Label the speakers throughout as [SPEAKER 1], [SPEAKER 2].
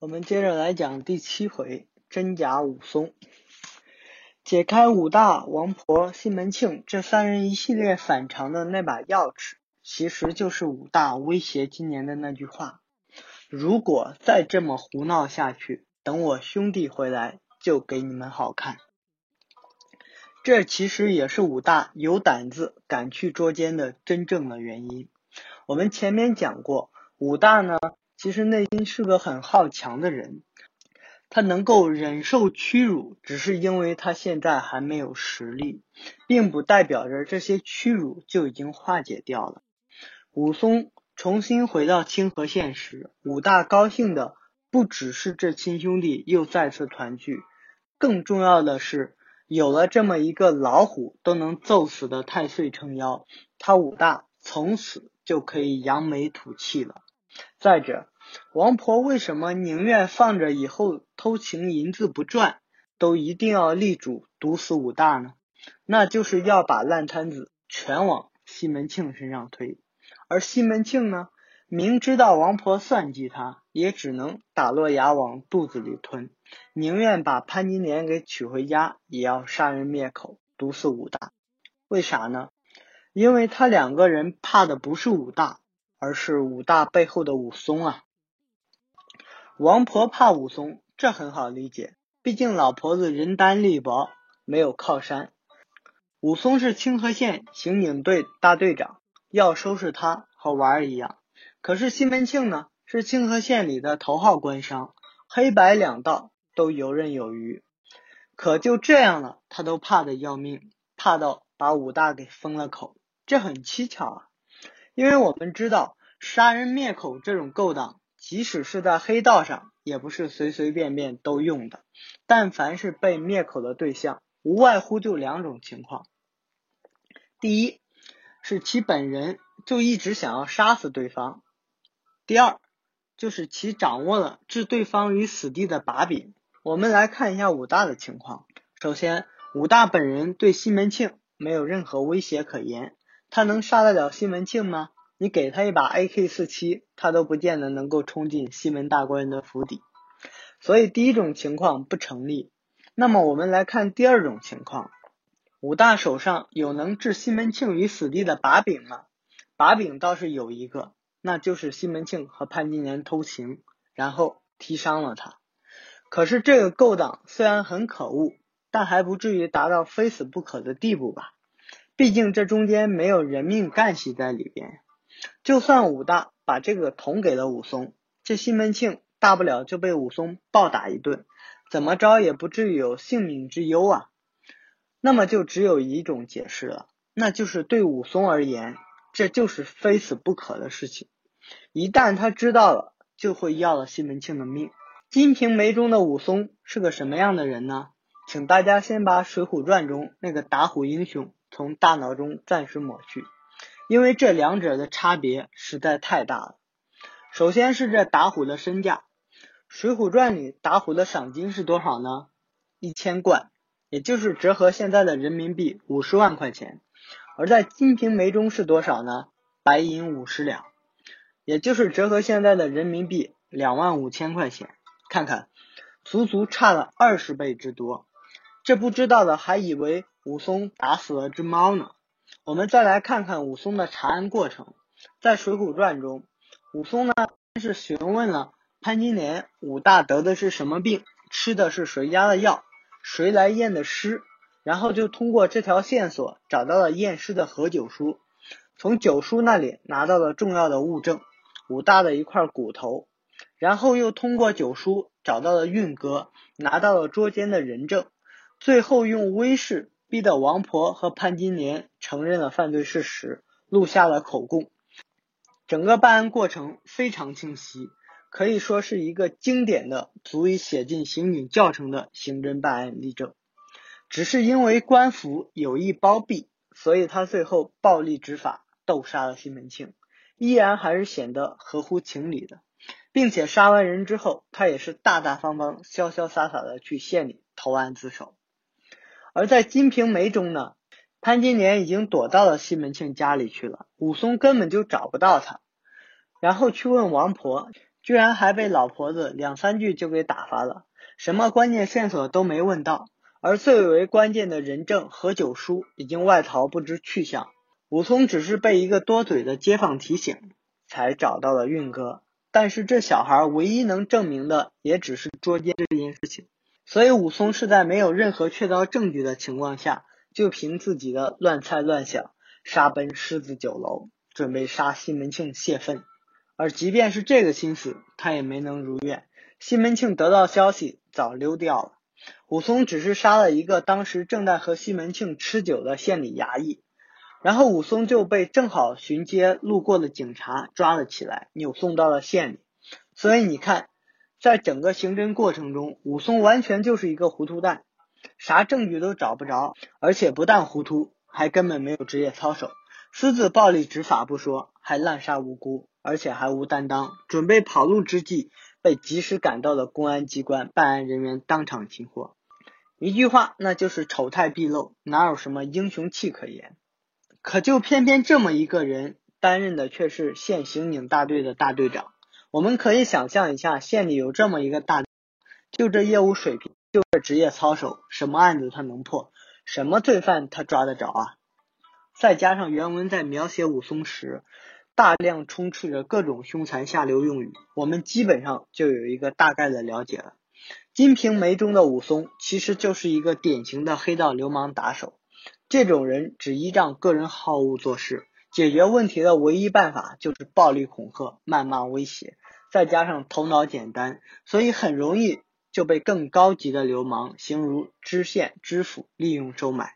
[SPEAKER 1] 我们接着来讲第七回真假武松。解开武大、王婆、西门庆这三人一系列反常的那把钥匙，其实就是武大威胁今年的那句话：如果再这么胡闹下去，等我兄弟回来就给你们好看。这其实也是武大有胆子敢去捉奸的真正的原因。我们前面讲过，武大呢。其实内心是个很好强的人，他能够忍受屈辱，只是因为他现在还没有实力，并不代表着这些屈辱就已经化解掉了。武松重新回到清河县时，武大高兴的不只是这亲兄弟又再次团聚，更重要的是有了这么一个老虎都能揍死的太岁撑腰，他武大从此就可以扬眉吐气了。再者，王婆为什么宁愿放着以后偷情银子不赚，都一定要力主毒死武大呢？那就是要把烂摊子全往西门庆身上推。而西门庆呢，明知道王婆算计他，也只能打落牙往肚子里吞，宁愿把潘金莲给娶回家，也要杀人灭口，毒死武大。为啥呢？因为他两个人怕的不是武大。而是武大背后的武松啊！王婆怕武松，这很好理解，毕竟老婆子人单力薄，没有靠山。武松是清河县刑警队大队长，要收拾他和玩儿一样。可是西门庆呢，是清河县里的头号官商，黑白两道都游刃有余。可就这样了，他都怕的要命，怕到把武大给封了口，这很蹊跷啊！因为我们知道杀人灭口这种勾当，即使是在黑道上，也不是随随便便都用的。但凡是被灭口的对象，无外乎就两种情况：第一，是其本人就一直想要杀死对方；第二，就是其掌握了置对方于死地的把柄。我们来看一下武大的情况。首先，武大本人对西门庆没有任何威胁可言。他能杀得了西门庆吗？你给他一把 AK 四七，他都不见得能够冲进西门大官人的府邸。所以第一种情况不成立。那么我们来看第二种情况：武大手上有能置西门庆于死地的把柄吗？把柄倒是有一个，那就是西门庆和潘金莲偷情，然后踢伤了他。可是这个勾当虽然很可恶，但还不至于达到非死不可的地步吧？毕竟这中间没有人命干系在里边，就算武大把这个捅给了武松，这西门庆大不了就被武松暴打一顿，怎么着也不至于有性命之忧啊。那么就只有一种解释了，那就是对武松而言，这就是非死不可的事情。一旦他知道了，就会要了西门庆的命。《金瓶梅》中的武松是个什么样的人呢？请大家先把《水浒传》中那个打虎英雄。从大脑中暂时抹去，因为这两者的差别实在太大了。首先是这打虎的身价，《水浒传》里打虎的赏金是多少呢？一千贯，也就是折合现在的人民币五十万块钱。而在《金瓶梅》中是多少呢？白银五十两，也就是折合现在的人民币两万五千块钱。看看，足足差了二十倍之多。这不知道的还以为。武松打死了只猫呢。我们再来看看武松的查案过程。在《水浒传》中，武松呢先是询问了潘金莲武大得的是什么病，吃的是谁家的药，谁来验的尸，然后就通过这条线索找到了验尸的何九叔，从九叔那里拿到了重要的物证武大的一块骨头，然后又通过九叔找到了运哥，拿到了捉奸的人证，最后用威势。逼得王婆和潘金莲承认了犯罪事实，录下了口供。整个办案过程非常清晰，可以说是一个经典的、足以写进刑警教程的刑侦办案例证。只是因为官府有意包庇，所以他最后暴力执法，斗杀了西门庆，依然还是显得合乎情理的。并且杀完人之后，他也是大大方方、潇潇洒洒的去县里投案自首。而在《金瓶梅》中呢，潘金莲已经躲到了西门庆家里去了，武松根本就找不到他。然后去问王婆，居然还被老婆子两三句就给打发了，什么关键线索都没问到。而最为关键的人证何九叔已经外逃不知去向，武松只是被一个多嘴的街坊提醒，才找到了运哥。但是这小孩唯一能证明的也只是捉奸这件事情，所以武松是在没有任何确凿证据的情况下，就凭自己的乱猜乱想，杀奔狮子酒楼，准备杀西门庆泄愤。而即便是这个心思，他也没能如愿。西门庆得到消息，早溜掉了。武松只是杀了一个当时正在和西门庆吃酒的县里衙役，然后武松就被正好巡街路过的警察抓了起来，扭送到了县里。所以你看，在整个刑侦过程中，武松完全就是一个糊涂蛋，啥证据都找不着，而且不但糊涂，还根本没有职业操守，私自暴力执法不说，还滥杀无辜，而且还无担当，准备跑路之际。被及时赶到的公安机关办案人员当场擒获，一句话，那就是丑态毕露，哪有什么英雄气可言？可就偏偏这么一个人，担任的却是县刑警大队的大队长。我们可以想象一下，县里有这么一个大，就这业务水平，就这职业操守，什么案子他能破？什么罪犯他抓得着啊？再加上原文在描写武松时。大量充斥着各种凶残下流用语，我们基本上就有一个大概的了解了。《金瓶梅》中的武松其实就是一个典型的黑道流氓打手，这种人只依仗个人好恶做事，解决问题的唯一办法就是暴力恐吓、谩骂威胁，再加上头脑简单，所以很容易就被更高级的流氓，形如知县、知府利用收买。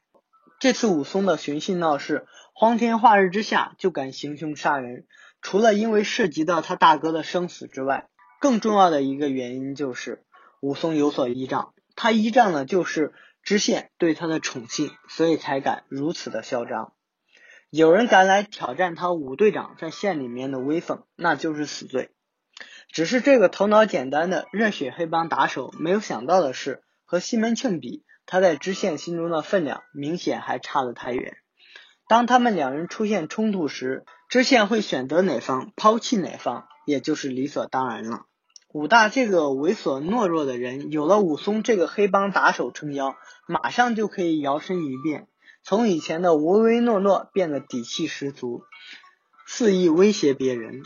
[SPEAKER 1] 这次武松的寻衅闹事。光天化日之下就敢行凶杀人，除了因为涉及到他大哥的生死之外，更重要的一个原因就是武松有所依仗，他依仗的就是知县对他的宠信，所以才敢如此的嚣张。有人敢来挑战他武队长在县里面的威风，那就是死罪。只是这个头脑简单的热血黑帮打手没有想到的是，和西门庆比，他在知县心中的分量明显还差得太远。当他们两人出现冲突时，知县会选择哪方，抛弃哪方，也就是理所当然了。武大这个猥琐懦弱的人，有了武松这个黑帮打手撑腰，马上就可以摇身一变，从以前的唯唯诺诺变得底气十足，肆意威胁别人。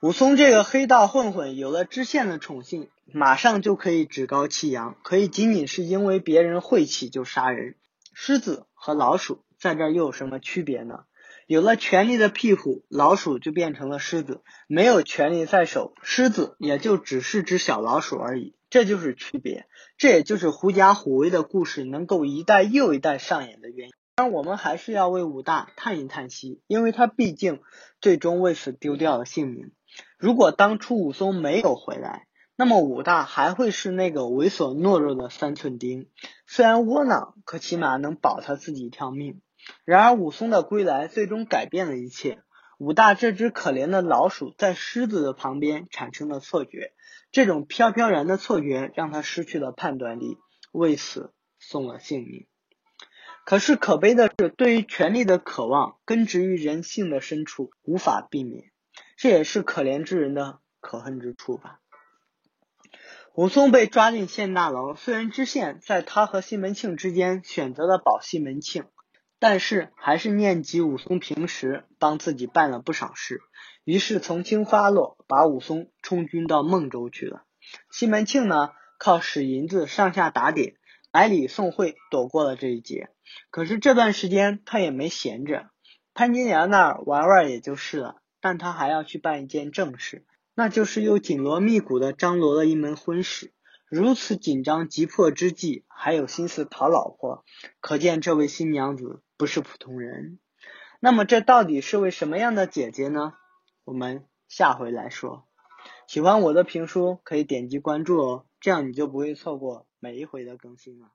[SPEAKER 1] 武松这个黑道混混，有了知县的宠幸，马上就可以趾高气扬，可以仅仅是因为别人晦气就杀人。狮子和老鼠。在这又有什么区别呢？有了权力的庇护，老鼠就变成了狮子；没有权力在手，狮子也就只是只小老鼠而已。这就是区别，这也就是狐假虎威的故事能够一代又一代上演的原因。但我们还是要为武大叹一叹息，因为他毕竟最终为此丢掉了性命。如果当初武松没有回来，那么武大还会是那个猥琐懦弱的三寸丁，虽然窝囊，可起码能保他自己一条命。然而武松的归来最终改变了一切。武大这只可怜的老鼠在狮子的旁边产生了错觉，这种飘飘然的错觉让他失去了判断力，为此送了性命。可是可悲的是，对于权力的渴望根植于人性的深处，无法避免。这也是可怜之人的可恨之处吧。武松被抓进县大牢，虽然知县在他和西门庆之间选择了保西门庆。但是还是念及武松平时帮自己办了不少事，于是从轻发落，把武松充军到孟州去了。西门庆呢，靠使银子上下打点、百里送会，躲过了这一劫。可是这段时间他也没闲着，潘金莲那儿玩玩也就是了，但他还要去办一件正事，那就是又紧锣密鼓的张罗了一门婚事。如此紧张急迫之际，还有心思讨老婆，可见这位新娘子。不是普通人，那么这到底是位什么样的姐姐呢？我们下回来说。喜欢我的评书可以点击关注哦，这样你就不会错过每一回的更新了。